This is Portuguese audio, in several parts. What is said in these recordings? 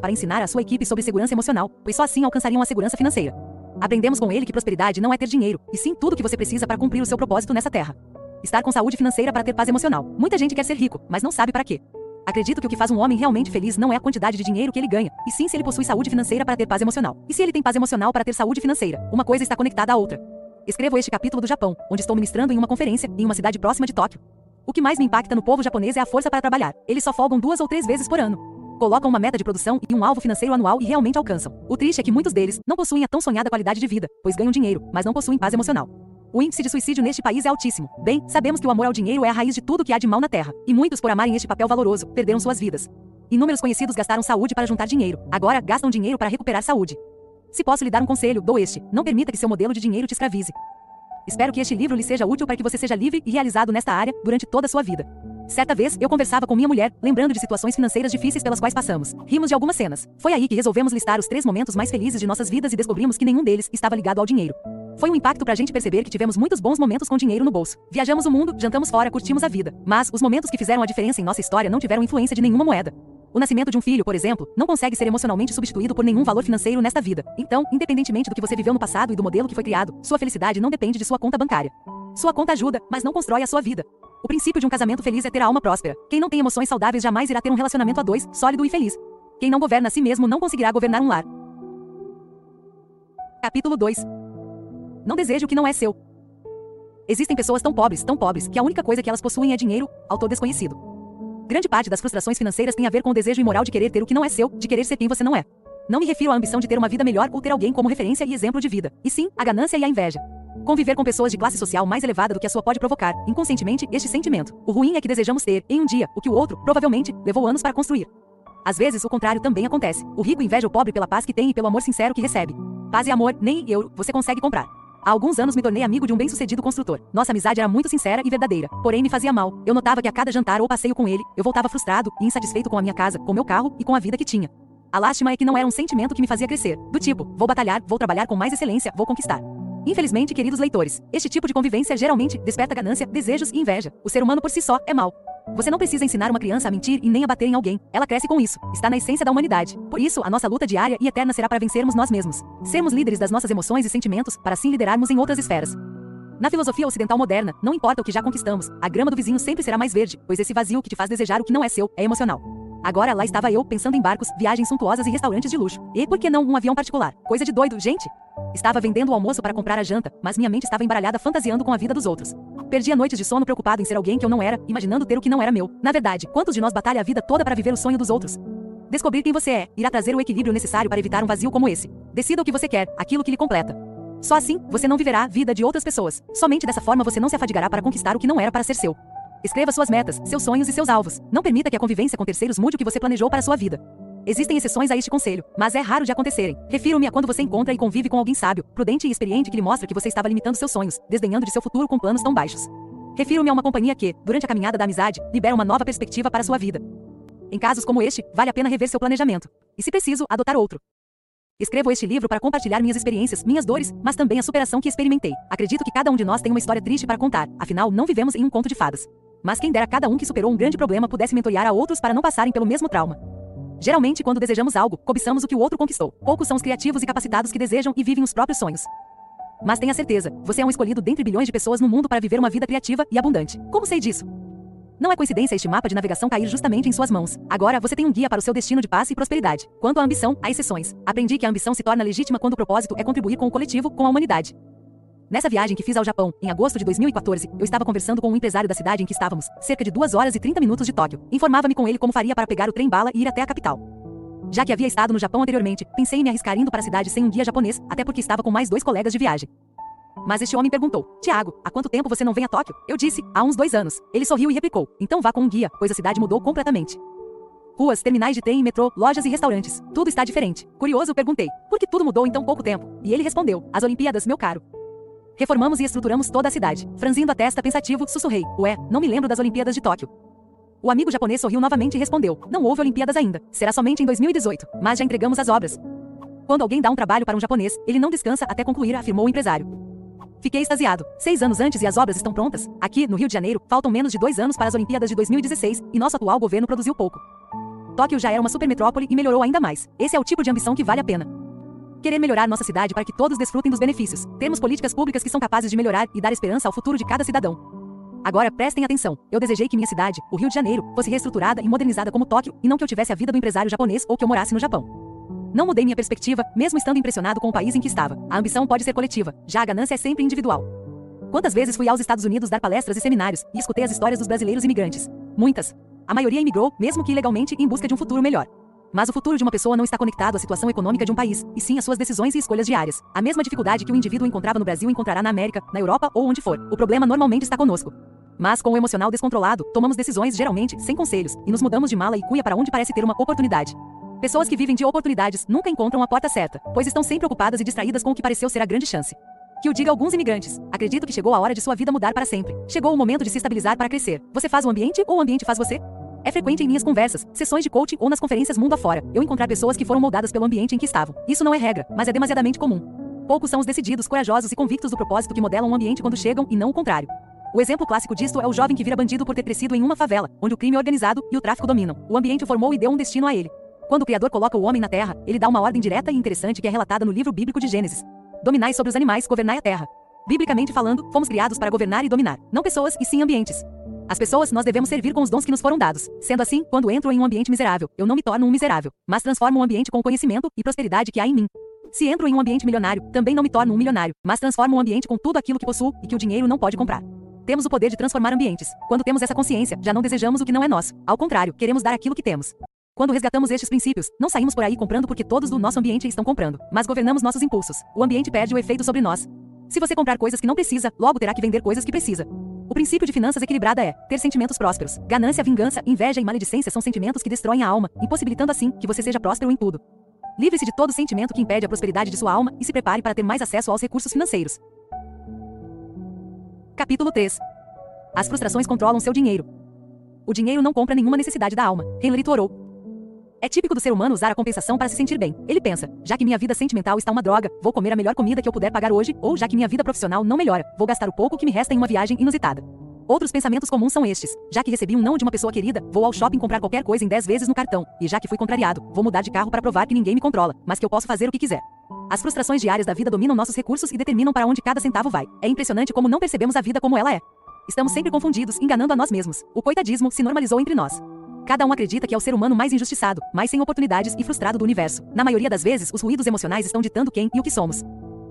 para ensinar a sua equipe sobre segurança emocional, pois só assim alcançariam a segurança financeira. Aprendemos com ele que prosperidade não é ter dinheiro, e sim tudo que você precisa para cumprir o seu propósito nessa terra. Estar com saúde financeira para ter paz emocional. Muita gente quer ser rico, mas não sabe para quê. Acredito que o que faz um homem realmente feliz não é a quantidade de dinheiro que ele ganha, e sim se ele possui saúde financeira para ter paz emocional. E se ele tem paz emocional para ter saúde financeira, uma coisa está conectada à outra. Escrevo este capítulo do Japão, onde estou ministrando em uma conferência, em uma cidade próxima de Tóquio. O que mais me impacta no povo japonês é a força para trabalhar. Eles só folgam duas ou três vezes por ano. Colocam uma meta de produção e um alvo financeiro anual e realmente alcançam. O triste é que muitos deles não possuem a tão sonhada qualidade de vida, pois ganham dinheiro, mas não possuem paz emocional. O índice de suicídio neste país é altíssimo. Bem, sabemos que o amor ao dinheiro é a raiz de tudo que há de mal na Terra, e muitos, por amarem este papel valoroso, perderam suas vidas. Inúmeros conhecidos gastaram saúde para juntar dinheiro, agora gastam dinheiro para recuperar saúde. Se posso lhe dar um conselho, dou este: não permita que seu modelo de dinheiro te escravize. Espero que este livro lhe seja útil para que você seja livre e realizado nesta área durante toda a sua vida. Certa vez, eu conversava com minha mulher, lembrando de situações financeiras difíceis pelas quais passamos. Rimos de algumas cenas. Foi aí que resolvemos listar os três momentos mais felizes de nossas vidas e descobrimos que nenhum deles estava ligado ao dinheiro. Foi um impacto pra gente perceber que tivemos muitos bons momentos com dinheiro no bolso. Viajamos o mundo, jantamos fora, curtimos a vida. Mas os momentos que fizeram a diferença em nossa história não tiveram influência de nenhuma moeda. O nascimento de um filho, por exemplo, não consegue ser emocionalmente substituído por nenhum valor financeiro nesta vida. Então, independentemente do que você viveu no passado e do modelo que foi criado, sua felicidade não depende de sua conta bancária. Sua conta ajuda, mas não constrói a sua vida. O princípio de um casamento feliz é ter a alma próspera. Quem não tem emoções saudáveis jamais irá ter um relacionamento a dois, sólido e feliz. Quem não governa a si mesmo não conseguirá governar um lar. Capítulo 2 Não deseje o que não é seu. Existem pessoas tão pobres, tão pobres, que a única coisa que elas possuem é dinheiro, autor desconhecido. Grande parte das frustrações financeiras tem a ver com o desejo imoral de querer ter o que não é seu, de querer ser quem você não é. Não me refiro à ambição de ter uma vida melhor ou ter alguém como referência e exemplo de vida, e sim, a ganância e a inveja. Conviver com pessoas de classe social mais elevada do que a sua pode provocar, inconscientemente, este sentimento. O ruim é que desejamos ter, em um dia, o que o outro, provavelmente, levou anos para construir. Às vezes, o contrário também acontece. O rico inveja o pobre pela paz que tem e pelo amor sincero que recebe. Paz e amor, nem euro, você consegue comprar. Há alguns anos me tornei amigo de um bem-sucedido construtor. Nossa amizade era muito sincera e verdadeira, porém me fazia mal. Eu notava que a cada jantar ou passeio com ele, eu voltava frustrado e insatisfeito com a minha casa, com meu carro e com a vida que tinha. A lástima é que não era um sentimento que me fazia crescer, do tipo, vou batalhar, vou trabalhar com mais excelência, vou conquistar. Infelizmente, queridos leitores, este tipo de convivência geralmente desperta ganância, desejos e inveja. O ser humano por si só é mau. Você não precisa ensinar uma criança a mentir e nem a bater em alguém. Ela cresce com isso. Está na essência da humanidade. Por isso, a nossa luta diária e eterna será para vencermos nós mesmos. Sermos líderes das nossas emoções e sentimentos, para assim liderarmos em outras esferas. Na filosofia ocidental moderna, não importa o que já conquistamos, a grama do vizinho sempre será mais verde, pois esse vazio que te faz desejar o que não é seu é emocional. Agora lá estava eu pensando em barcos, viagens suntuosas e restaurantes de luxo. E por que não um avião particular? Coisa de doido, gente. Estava vendendo o almoço para comprar a janta, mas minha mente estava embaralhada fantasiando com a vida dos outros. Perdia noites de sono preocupado em ser alguém que eu não era, imaginando ter o que não era meu. Na verdade, quantos de nós batalha a vida toda para viver o sonho dos outros? Descobrir quem você é irá trazer o equilíbrio necessário para evitar um vazio como esse. Decida o que você quer, aquilo que lhe completa. Só assim, você não viverá a vida de outras pessoas. Somente dessa forma você não se afadigará para conquistar o que não era para ser seu. Escreva suas metas, seus sonhos e seus alvos. Não permita que a convivência com terceiros mude o que você planejou para a sua vida. Existem exceções a este conselho, mas é raro de acontecerem. Refiro-me a quando você encontra e convive com alguém sábio, prudente e experiente que lhe mostra que você estava limitando seus sonhos, desdenhando de seu futuro com planos tão baixos. Refiro-me a uma companhia que, durante a caminhada da amizade, libera uma nova perspectiva para sua vida. Em casos como este, vale a pena rever seu planejamento. E se preciso, adotar outro. Escrevo este livro para compartilhar minhas experiências, minhas dores, mas também a superação que experimentei. Acredito que cada um de nós tem uma história triste para contar, afinal, não vivemos em um conto de fadas. Mas quem dera cada um que superou um grande problema pudesse mentorear a outros para não passarem pelo mesmo trauma. Geralmente, quando desejamos algo, cobiçamos o que o outro conquistou. Poucos são os criativos e capacitados que desejam e vivem os próprios sonhos. Mas tenha certeza, você é um escolhido dentre bilhões de pessoas no mundo para viver uma vida criativa e abundante. Como sei disso? Não é coincidência este mapa de navegação cair justamente em suas mãos. Agora você tem um guia para o seu destino de paz e prosperidade. Quanto à ambição, há exceções. Aprendi que a ambição se torna legítima quando o propósito é contribuir com o coletivo, com a humanidade. Nessa viagem que fiz ao Japão, em agosto de 2014, eu estava conversando com um empresário da cidade em que estávamos, cerca de 2 horas e 30 minutos de Tóquio. Informava-me com ele como faria para pegar o trem-bala e ir até a capital. Já que havia estado no Japão anteriormente, pensei em me arriscar indo para a cidade sem um guia japonês, até porque estava com mais dois colegas de viagem. Mas este homem perguntou: Tiago, há quanto tempo você não vem a Tóquio? Eu disse: há uns dois anos. Ele sorriu e replicou: então vá com um guia, pois a cidade mudou completamente. Ruas, terminais de trem e metrô, lojas e restaurantes. Tudo está diferente. Curioso, perguntei: por que tudo mudou em tão pouco tempo? E ele respondeu: as Olimpíadas, meu caro. Reformamos e estruturamos toda a cidade. Franzindo a testa pensativo, sussurrei: Ué, não me lembro das Olimpíadas de Tóquio. O amigo japonês sorriu novamente e respondeu: Não houve Olimpíadas ainda. Será somente em 2018. Mas já entregamos as obras. Quando alguém dá um trabalho para um japonês, ele não descansa até concluir, afirmou o empresário. Fiquei extasiado. Seis anos antes e as obras estão prontas. Aqui, no Rio de Janeiro, faltam menos de dois anos para as Olimpíadas de 2016 e nosso atual governo produziu pouco. Tóquio já era uma supermetrópole e melhorou ainda mais. Esse é o tipo de ambição que vale a pena. Querer melhorar nossa cidade para que todos desfrutem dos benefícios. Termos políticas públicas que são capazes de melhorar e dar esperança ao futuro de cada cidadão. Agora prestem atenção. Eu desejei que minha cidade, o Rio de Janeiro, fosse reestruturada e modernizada como Tóquio, e não que eu tivesse a vida do empresário japonês ou que eu morasse no Japão. Não mudei minha perspectiva, mesmo estando impressionado com o país em que estava. A ambição pode ser coletiva, já a ganância é sempre individual. Quantas vezes fui aos Estados Unidos dar palestras e seminários e escutei as histórias dos brasileiros imigrantes? Muitas. A maioria imigrou, mesmo que ilegalmente, em busca de um futuro melhor. Mas o futuro de uma pessoa não está conectado à situação econômica de um país, e sim às suas decisões e escolhas diárias. A mesma dificuldade que o indivíduo encontrava no Brasil encontrará na América, na Europa ou onde for. O problema normalmente está conosco. Mas com o emocional descontrolado, tomamos decisões geralmente sem conselhos e nos mudamos de mala e cuia para onde parece ter uma oportunidade. Pessoas que vivem de oportunidades nunca encontram a porta certa, pois estão sempre ocupadas e distraídas com o que pareceu ser a grande chance. Que o diga alguns imigrantes. Acredito que chegou a hora de sua vida mudar para sempre. Chegou o momento de se estabilizar para crescer. Você faz o ambiente ou o ambiente faz você? É frequente em minhas conversas, sessões de coaching ou nas conferências mundo afora, eu encontrar pessoas que foram moldadas pelo ambiente em que estavam. Isso não é regra, mas é demasiadamente comum. Poucos são os decididos, corajosos e convictos do propósito que modelam um ambiente quando chegam e não o contrário. O exemplo clássico disto é o jovem que vira bandido por ter crescido em uma favela, onde o crime organizado e o tráfico dominam. O ambiente o formou e deu um destino a ele. Quando o Criador coloca o homem na terra, ele dá uma ordem direta e interessante que é relatada no livro bíblico de Gênesis. Dominai sobre os animais, governai a terra. Biblicamente falando, fomos criados para governar e dominar, não pessoas e sim ambientes. As pessoas nós devemos servir com os dons que nos foram dados. Sendo assim, quando entro em um ambiente miserável, eu não me torno um miserável, mas transformo o ambiente com o conhecimento e prosperidade que há em mim. Se entro em um ambiente milionário, também não me torno um milionário, mas transformo o ambiente com tudo aquilo que possuo e que o dinheiro não pode comprar. Temos o poder de transformar ambientes. Quando temos essa consciência, já não desejamos o que não é nosso. Ao contrário, queremos dar aquilo que temos. Quando resgatamos estes princípios, não saímos por aí comprando porque todos do nosso ambiente estão comprando, mas governamos nossos impulsos. O ambiente perde o efeito sobre nós. Se você comprar coisas que não precisa, logo terá que vender coisas que precisa. O princípio de finanças equilibrada é ter sentimentos prósperos. Ganância, vingança, inveja e maledicência são sentimentos que destroem a alma, impossibilitando assim que você seja próspero em tudo. Livre-se de todo sentimento que impede a prosperidade de sua alma e se prepare para ter mais acesso aos recursos financeiros. Capítulo 3 As frustrações controlam seu dinheiro. O dinheiro não compra nenhuma necessidade da alma. Henry Thoreau é típico do ser humano usar a compensação para se sentir bem. Ele pensa: já que minha vida sentimental está uma droga, vou comer a melhor comida que eu puder pagar hoje, ou já que minha vida profissional não melhora, vou gastar o pouco que me resta em uma viagem inusitada. Outros pensamentos comuns são estes: já que recebi um não de uma pessoa querida, vou ao shopping comprar qualquer coisa em 10 vezes no cartão, e já que fui contrariado, vou mudar de carro para provar que ninguém me controla, mas que eu posso fazer o que quiser. As frustrações diárias da vida dominam nossos recursos e determinam para onde cada centavo vai. É impressionante como não percebemos a vida como ela é. Estamos sempre confundidos, enganando a nós mesmos. O coitadismo se normalizou entre nós. Cada um acredita que é o ser humano mais injustiçado, mais sem oportunidades e frustrado do universo. Na maioria das vezes, os ruídos emocionais estão ditando quem e o que somos.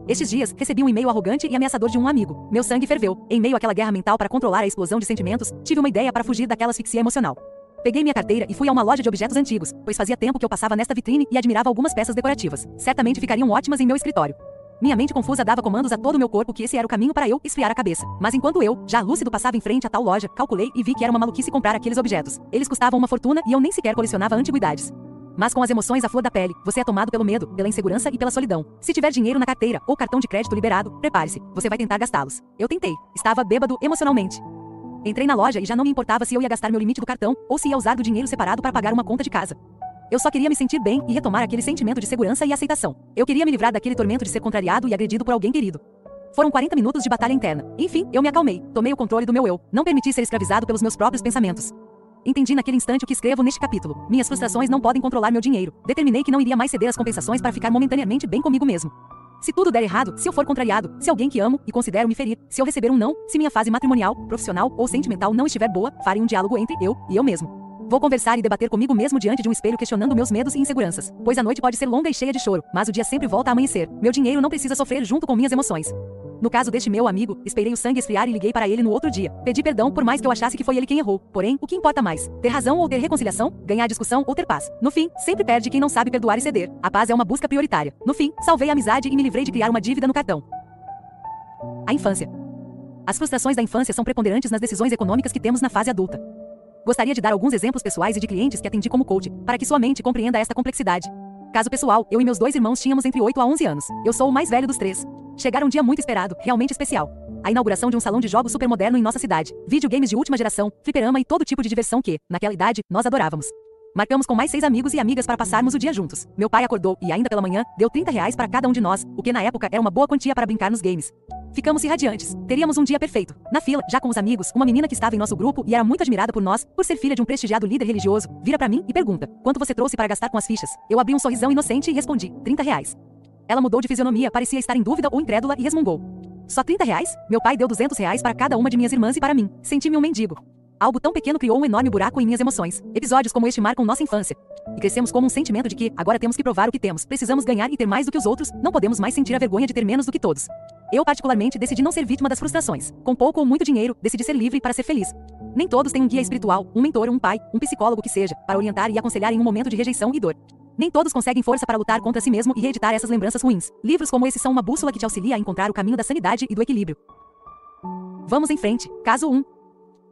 Estes dias, recebi um e-mail arrogante e ameaçador de um amigo. Meu sangue ferveu. Em meio àquela guerra mental para controlar a explosão de sentimentos, tive uma ideia para fugir daquela asfixia emocional. Peguei minha carteira e fui a uma loja de objetos antigos, pois fazia tempo que eu passava nesta vitrine e admirava algumas peças decorativas. Certamente ficariam ótimas em meu escritório. Minha mente confusa dava comandos a todo o meu corpo que esse era o caminho para eu esfriar a cabeça. Mas enquanto eu, já lúcido, passava em frente a tal loja, calculei e vi que era uma maluquice comprar aqueles objetos. Eles custavam uma fortuna e eu nem sequer colecionava antiguidades. Mas com as emoções à flor da pele, você é tomado pelo medo, pela insegurança e pela solidão. Se tiver dinheiro na carteira ou cartão de crédito liberado, prepare-se, você vai tentar gastá-los. Eu tentei. Estava bêbado emocionalmente. Entrei na loja e já não me importava se eu ia gastar meu limite do cartão ou se ia usar do dinheiro separado para pagar uma conta de casa. Eu só queria me sentir bem e retomar aquele sentimento de segurança e aceitação. Eu queria me livrar daquele tormento de ser contrariado e agredido por alguém querido. Foram 40 minutos de batalha interna. Enfim, eu me acalmei, tomei o controle do meu eu, não permiti ser escravizado pelos meus próprios pensamentos. Entendi naquele instante o que escrevo neste capítulo. Minhas frustrações não podem controlar meu dinheiro. Determinei que não iria mais ceder às compensações para ficar momentaneamente bem comigo mesmo. Se tudo der errado, se eu for contrariado, se alguém que amo e considero me ferir, se eu receber um não, se minha fase matrimonial, profissional ou sentimental não estiver boa, farei um diálogo entre eu e eu mesmo. Vou conversar e debater comigo mesmo diante de um espelho questionando meus medos e inseguranças. Pois a noite pode ser longa e cheia de choro, mas o dia sempre volta a amanhecer. Meu dinheiro não precisa sofrer junto com minhas emoções. No caso deste meu amigo, esperei o sangue esfriar e liguei para ele no outro dia. Pedi perdão por mais que eu achasse que foi ele quem errou. Porém, o que importa mais? Ter razão ou ter reconciliação? Ganhar discussão ou ter paz? No fim, sempre perde quem não sabe perdoar e ceder. A paz é uma busca prioritária. No fim, salvei a amizade e me livrei de criar uma dívida no cartão. A infância. As frustrações da infância são preponderantes nas decisões econômicas que temos na fase adulta. Gostaria de dar alguns exemplos pessoais e de clientes que atendi como coach, para que sua mente compreenda esta complexidade. Caso pessoal, eu e meus dois irmãos tínhamos entre 8 a 11 anos. Eu sou o mais velho dos três. Chegar um dia muito esperado, realmente especial. A inauguração de um salão de jogos supermoderno em nossa cidade. Videogames de última geração, fliperama e todo tipo de diversão que, naquela idade, nós adorávamos. Marcamos com mais seis amigos e amigas para passarmos o dia juntos. Meu pai acordou e, ainda pela manhã, deu 30 reais para cada um de nós, o que na época era uma boa quantia para brincar nos games. Ficamos irradiantes. Teríamos um dia perfeito. Na fila, já com os amigos, uma menina que estava em nosso grupo e era muito admirada por nós, por ser filha de um prestigiado líder religioso, vira para mim e pergunta: Quanto você trouxe para gastar com as fichas? Eu abri um sorrisão inocente e respondi: 30 reais. Ela mudou de fisionomia, parecia estar em dúvida ou incrédula e resmungou. Só 30 reais? Meu pai deu 200 reais para cada uma de minhas irmãs e para mim. Senti-me um mendigo. Algo tão pequeno criou um enorme buraco em minhas emoções. Episódios como este marcam nossa infância. E crescemos com um sentimento de que, agora temos que provar o que temos, precisamos ganhar e ter mais do que os outros, não podemos mais sentir a vergonha de ter menos do que todos. Eu, particularmente, decidi não ser vítima das frustrações. Com pouco ou muito dinheiro, decidi ser livre para ser feliz. Nem todos têm um guia espiritual, um mentor, um pai, um psicólogo que seja, para orientar e aconselhar em um momento de rejeição e dor. Nem todos conseguem força para lutar contra si mesmo e reeditar essas lembranças ruins. Livros como esse são uma bússola que te auxilia a encontrar o caminho da sanidade e do equilíbrio. Vamos em frente. Caso 1.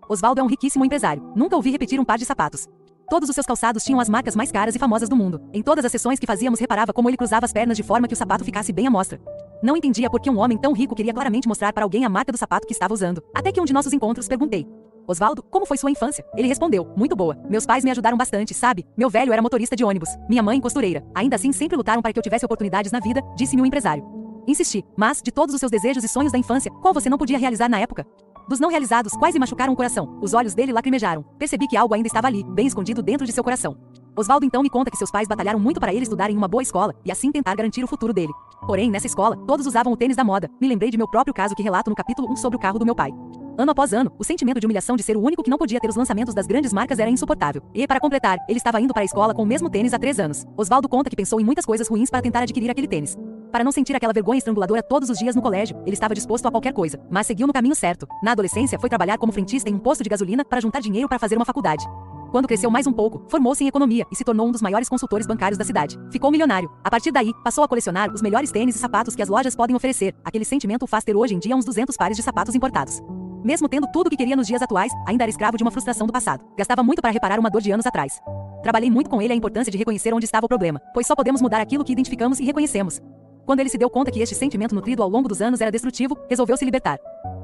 Oswaldo é um riquíssimo empresário. Nunca ouvi repetir um par de sapatos. Todos os seus calçados tinham as marcas mais caras e famosas do mundo. Em todas as sessões que fazíamos, reparava como ele cruzava as pernas de forma que o sapato ficasse bem à mostra. Não entendia por que um homem tão rico queria claramente mostrar para alguém a marca do sapato que estava usando. Até que um de nossos encontros perguntei: Osvaldo, como foi sua infância? Ele respondeu: Muito boa. Meus pais me ajudaram bastante, sabe? Meu velho era motorista de ônibus, minha mãe costureira. Ainda assim, sempre lutaram para que eu tivesse oportunidades na vida, disse-me o empresário. Insisti, mas, de todos os seus desejos e sonhos da infância, qual você não podia realizar na época? Dos não realizados, quase machucaram o coração. Os olhos dele lacrimejaram. Percebi que algo ainda estava ali, bem escondido dentro de seu coração. Oswaldo então me conta que seus pais batalharam muito para ele estudar em uma boa escola e assim tentar garantir o futuro dele. Porém, nessa escola, todos usavam o tênis da moda. Me lembrei de meu próprio caso que relato no capítulo 1 sobre o carro do meu pai. Ano após ano, o sentimento de humilhação de ser o único que não podia ter os lançamentos das grandes marcas era insuportável. E, para completar, ele estava indo para a escola com o mesmo tênis há três anos. Oswaldo conta que pensou em muitas coisas ruins para tentar adquirir aquele tênis. Para não sentir aquela vergonha estranguladora todos os dias no colégio, ele estava disposto a qualquer coisa, mas seguiu no caminho certo. Na adolescência, foi trabalhar como frentista em um posto de gasolina para juntar dinheiro para fazer uma faculdade. Quando cresceu mais um pouco, formou-se em economia e se tornou um dos maiores consultores bancários da cidade. Ficou milionário. A partir daí, passou a colecionar os melhores tênis e sapatos que as lojas podem oferecer. Aquele sentimento o faz ter hoje em dia uns 200 pares de sapatos importados. Mesmo tendo tudo o que queria nos dias atuais, ainda era escravo de uma frustração do passado. Gastava muito para reparar uma dor de anos atrás. Trabalhei muito com ele a importância de reconhecer onde estava o problema, pois só podemos mudar aquilo que identificamos e reconhecemos. Quando ele se deu conta que este sentimento nutrido ao longo dos anos era destrutivo, resolveu se libertar.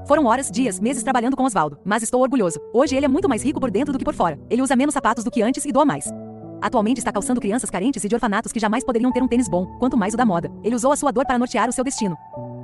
Foram horas, dias, meses trabalhando com Oswaldo, mas estou orgulhoso. Hoje ele é muito mais rico por dentro do que por fora. Ele usa menos sapatos do que antes e doa mais. Atualmente está calçando crianças carentes e de orfanatos que jamais poderiam ter um tênis bom, quanto mais o da moda. Ele usou a sua dor para nortear o seu destino.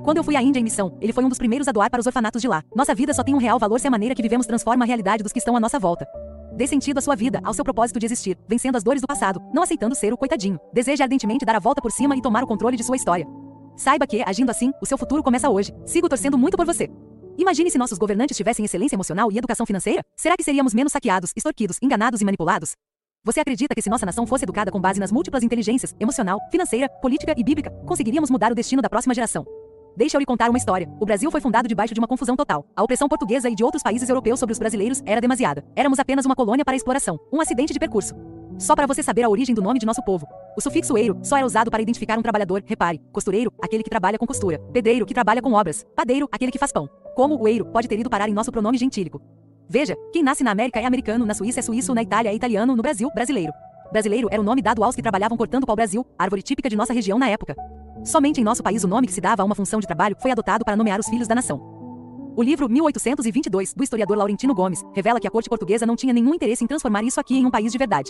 Quando eu fui à Índia em missão, ele foi um dos primeiros a doar para os orfanatos de lá. Nossa vida só tem um real valor se a maneira que vivemos transforma a realidade dos que estão à nossa volta. Dê sentido à sua vida, ao seu propósito de existir, vencendo as dores do passado, não aceitando ser o coitadinho. Deseje ardentemente dar a volta por cima e tomar o controle de sua história. Saiba que, agindo assim, o seu futuro começa hoje. Sigo torcendo muito por você. Imagine se nossos governantes tivessem excelência emocional e educação financeira? Será que seríamos menos saqueados, extorquidos, enganados e manipulados? Você acredita que se nossa nação fosse educada com base nas múltiplas inteligências, emocional, financeira, política e bíblica, conseguiríamos mudar o destino da próxima geração? Deixa eu lhe contar uma história. O Brasil foi fundado debaixo de uma confusão total. A opressão portuguesa e de outros países europeus sobre os brasileiros era demasiada. Éramos apenas uma colônia para exploração, um acidente de percurso. Só para você saber a origem do nome de nosso povo. O sufixo eiro só era usado para identificar um trabalhador, repare. Costureiro, aquele que trabalha com costura. Pedreiro, que trabalha com obras. Padeiro, aquele que faz pão. Como o eiro pode ter ido parar em nosso pronome gentílico. Veja, quem nasce na América é americano, na Suíça é suíço, na Itália é italiano, no Brasil, brasileiro. Brasileiro era o nome dado aos que trabalhavam cortando pau-brasil, árvore típica de nossa região na época. Somente em nosso país o nome que se dava a uma função de trabalho foi adotado para nomear os filhos da nação. O livro 1822, do historiador Laurentino Gomes, revela que a corte portuguesa não tinha nenhum interesse em transformar isso aqui em um país de verdade.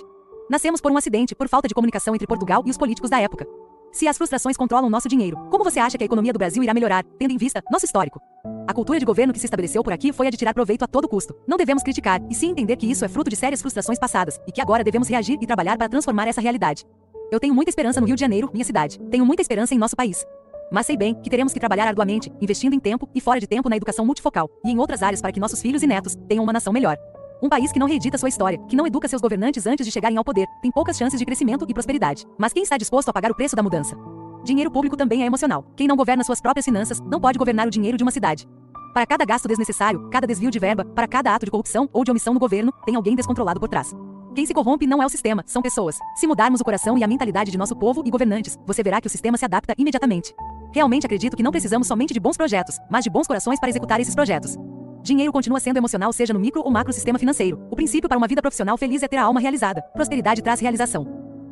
Nascemos por um acidente, por falta de comunicação entre Portugal e os políticos da época. Se as frustrações controlam nosso dinheiro, como você acha que a economia do Brasil irá melhorar, tendo em vista nosso histórico? A cultura de governo que se estabeleceu por aqui foi a de tirar proveito a todo custo. Não devemos criticar, e sim entender que isso é fruto de sérias frustrações passadas, e que agora devemos reagir e trabalhar para transformar essa realidade. Eu tenho muita esperança no Rio de Janeiro, minha cidade. Tenho muita esperança em nosso país. Mas sei bem que teremos que trabalhar arduamente, investindo em tempo e fora de tempo na educação multifocal e em outras áreas para que nossos filhos e netos tenham uma nação melhor. Um país que não reedita sua história, que não educa seus governantes antes de chegarem ao poder, tem poucas chances de crescimento e prosperidade. Mas quem está disposto a pagar o preço da mudança? Dinheiro público também é emocional. Quem não governa suas próprias finanças não pode governar o dinheiro de uma cidade. Para cada gasto desnecessário, cada desvio de verba, para cada ato de corrupção ou de omissão no governo, tem alguém descontrolado por trás. Quem se corrompe não é o sistema, são pessoas. Se mudarmos o coração e a mentalidade de nosso povo e governantes, você verá que o sistema se adapta imediatamente. Realmente acredito que não precisamos somente de bons projetos, mas de bons corações para executar esses projetos. Dinheiro continua sendo emocional, seja no micro ou macro sistema financeiro. O princípio para uma vida profissional feliz é ter a alma realizada. Prosperidade traz realização.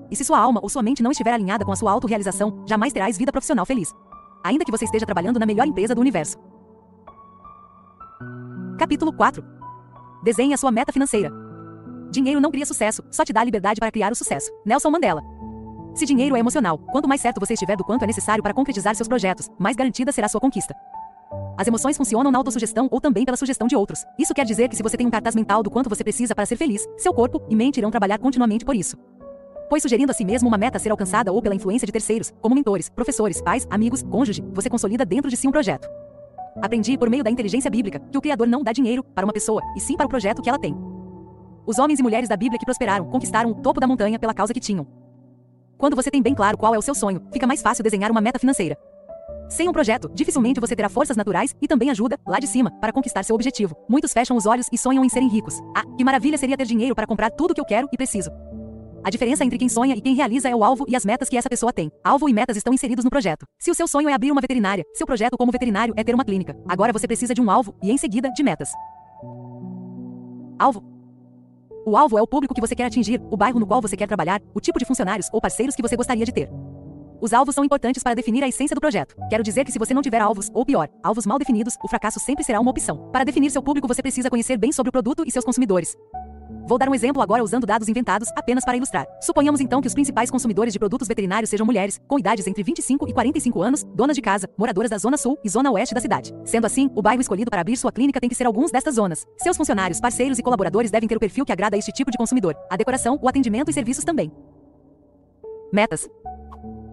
E se sua alma ou sua mente não estiver alinhada com a sua autorrealização, jamais terás vida profissional feliz. Ainda que você esteja trabalhando na melhor empresa do universo. Capítulo 4. Desenhe a sua meta financeira. Dinheiro não cria sucesso, só te dá liberdade para criar o sucesso. Nelson Mandela. Se dinheiro é emocional, quanto mais certo você estiver do quanto é necessário para concretizar seus projetos, mais garantida será sua conquista. As emoções funcionam na autossugestão ou também pela sugestão de outros. Isso quer dizer que se você tem um cartaz mental do quanto você precisa para ser feliz, seu corpo e mente irão trabalhar continuamente por isso. Pois sugerindo a si mesmo uma meta a ser alcançada ou pela influência de terceiros, como mentores, professores, pais, amigos, cônjuge, você consolida dentro de si um projeto. Aprendi por meio da inteligência bíblica que o Criador não dá dinheiro para uma pessoa, e sim para o projeto que ela tem. Os homens e mulheres da Bíblia que prosperaram conquistaram o topo da montanha pela causa que tinham. Quando você tem bem claro qual é o seu sonho, fica mais fácil desenhar uma meta financeira. Sem um projeto, dificilmente você terá forças naturais e também ajuda, lá de cima, para conquistar seu objetivo. Muitos fecham os olhos e sonham em serem ricos. Ah, que maravilha seria ter dinheiro para comprar tudo que eu quero e preciso. A diferença entre quem sonha e quem realiza é o alvo e as metas que essa pessoa tem. Alvo e metas estão inseridos no projeto. Se o seu sonho é abrir uma veterinária, seu projeto como veterinário é ter uma clínica. Agora você precisa de um alvo e, em seguida, de metas. Alvo. O alvo é o público que você quer atingir, o bairro no qual você quer trabalhar, o tipo de funcionários ou parceiros que você gostaria de ter. Os alvos são importantes para definir a essência do projeto. Quero dizer que se você não tiver alvos, ou pior, alvos mal definidos, o fracasso sempre será uma opção. Para definir seu público, você precisa conhecer bem sobre o produto e seus consumidores. Vou dar um exemplo agora usando dados inventados apenas para ilustrar. Suponhamos então que os principais consumidores de produtos veterinários sejam mulheres, com idades entre 25 e 45 anos, donas de casa, moradoras da zona sul e zona oeste da cidade. Sendo assim, o bairro escolhido para abrir sua clínica tem que ser alguns destas zonas. Seus funcionários, parceiros e colaboradores devem ter o perfil que agrada a este tipo de consumidor. A decoração, o atendimento e serviços também. Metas.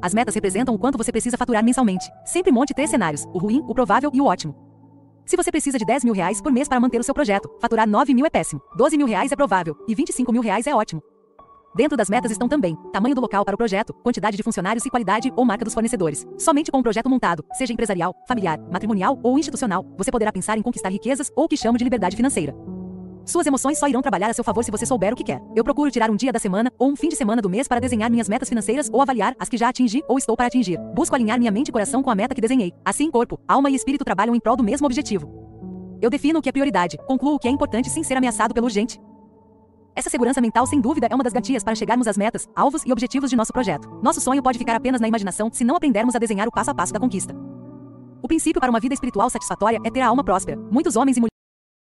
As metas representam o quanto você precisa faturar mensalmente. Sempre monte três cenários: o ruim, o provável e o ótimo. Se você precisa de 10 mil reais por mês para manter o seu projeto, faturar 9 mil é péssimo, 12 mil reais é provável e 25 mil reais é ótimo. Dentro das metas estão também tamanho do local para o projeto, quantidade de funcionários e qualidade ou marca dos fornecedores. Somente com um projeto montado, seja empresarial, familiar, matrimonial ou institucional, você poderá pensar em conquistar riquezas ou o que chamo de liberdade financeira. Suas emoções só irão trabalhar a seu favor se você souber o que quer. Eu procuro tirar um dia da semana ou um fim de semana do mês para desenhar minhas metas financeiras ou avaliar as que já atingi ou estou para atingir. Busco alinhar minha mente e coração com a meta que desenhei. Assim, corpo, alma e espírito trabalham em prol do mesmo objetivo. Eu defino o que é prioridade, concluo o que é importante sem ser ameaçado pelo urgente. Essa segurança mental, sem dúvida, é uma das garantias para chegarmos às metas, alvos e objetivos de nosso projeto. Nosso sonho pode ficar apenas na imaginação se não aprendermos a desenhar o passo a passo da conquista. O princípio para uma vida espiritual satisfatória é ter a alma próspera. Muitos homens e mulheres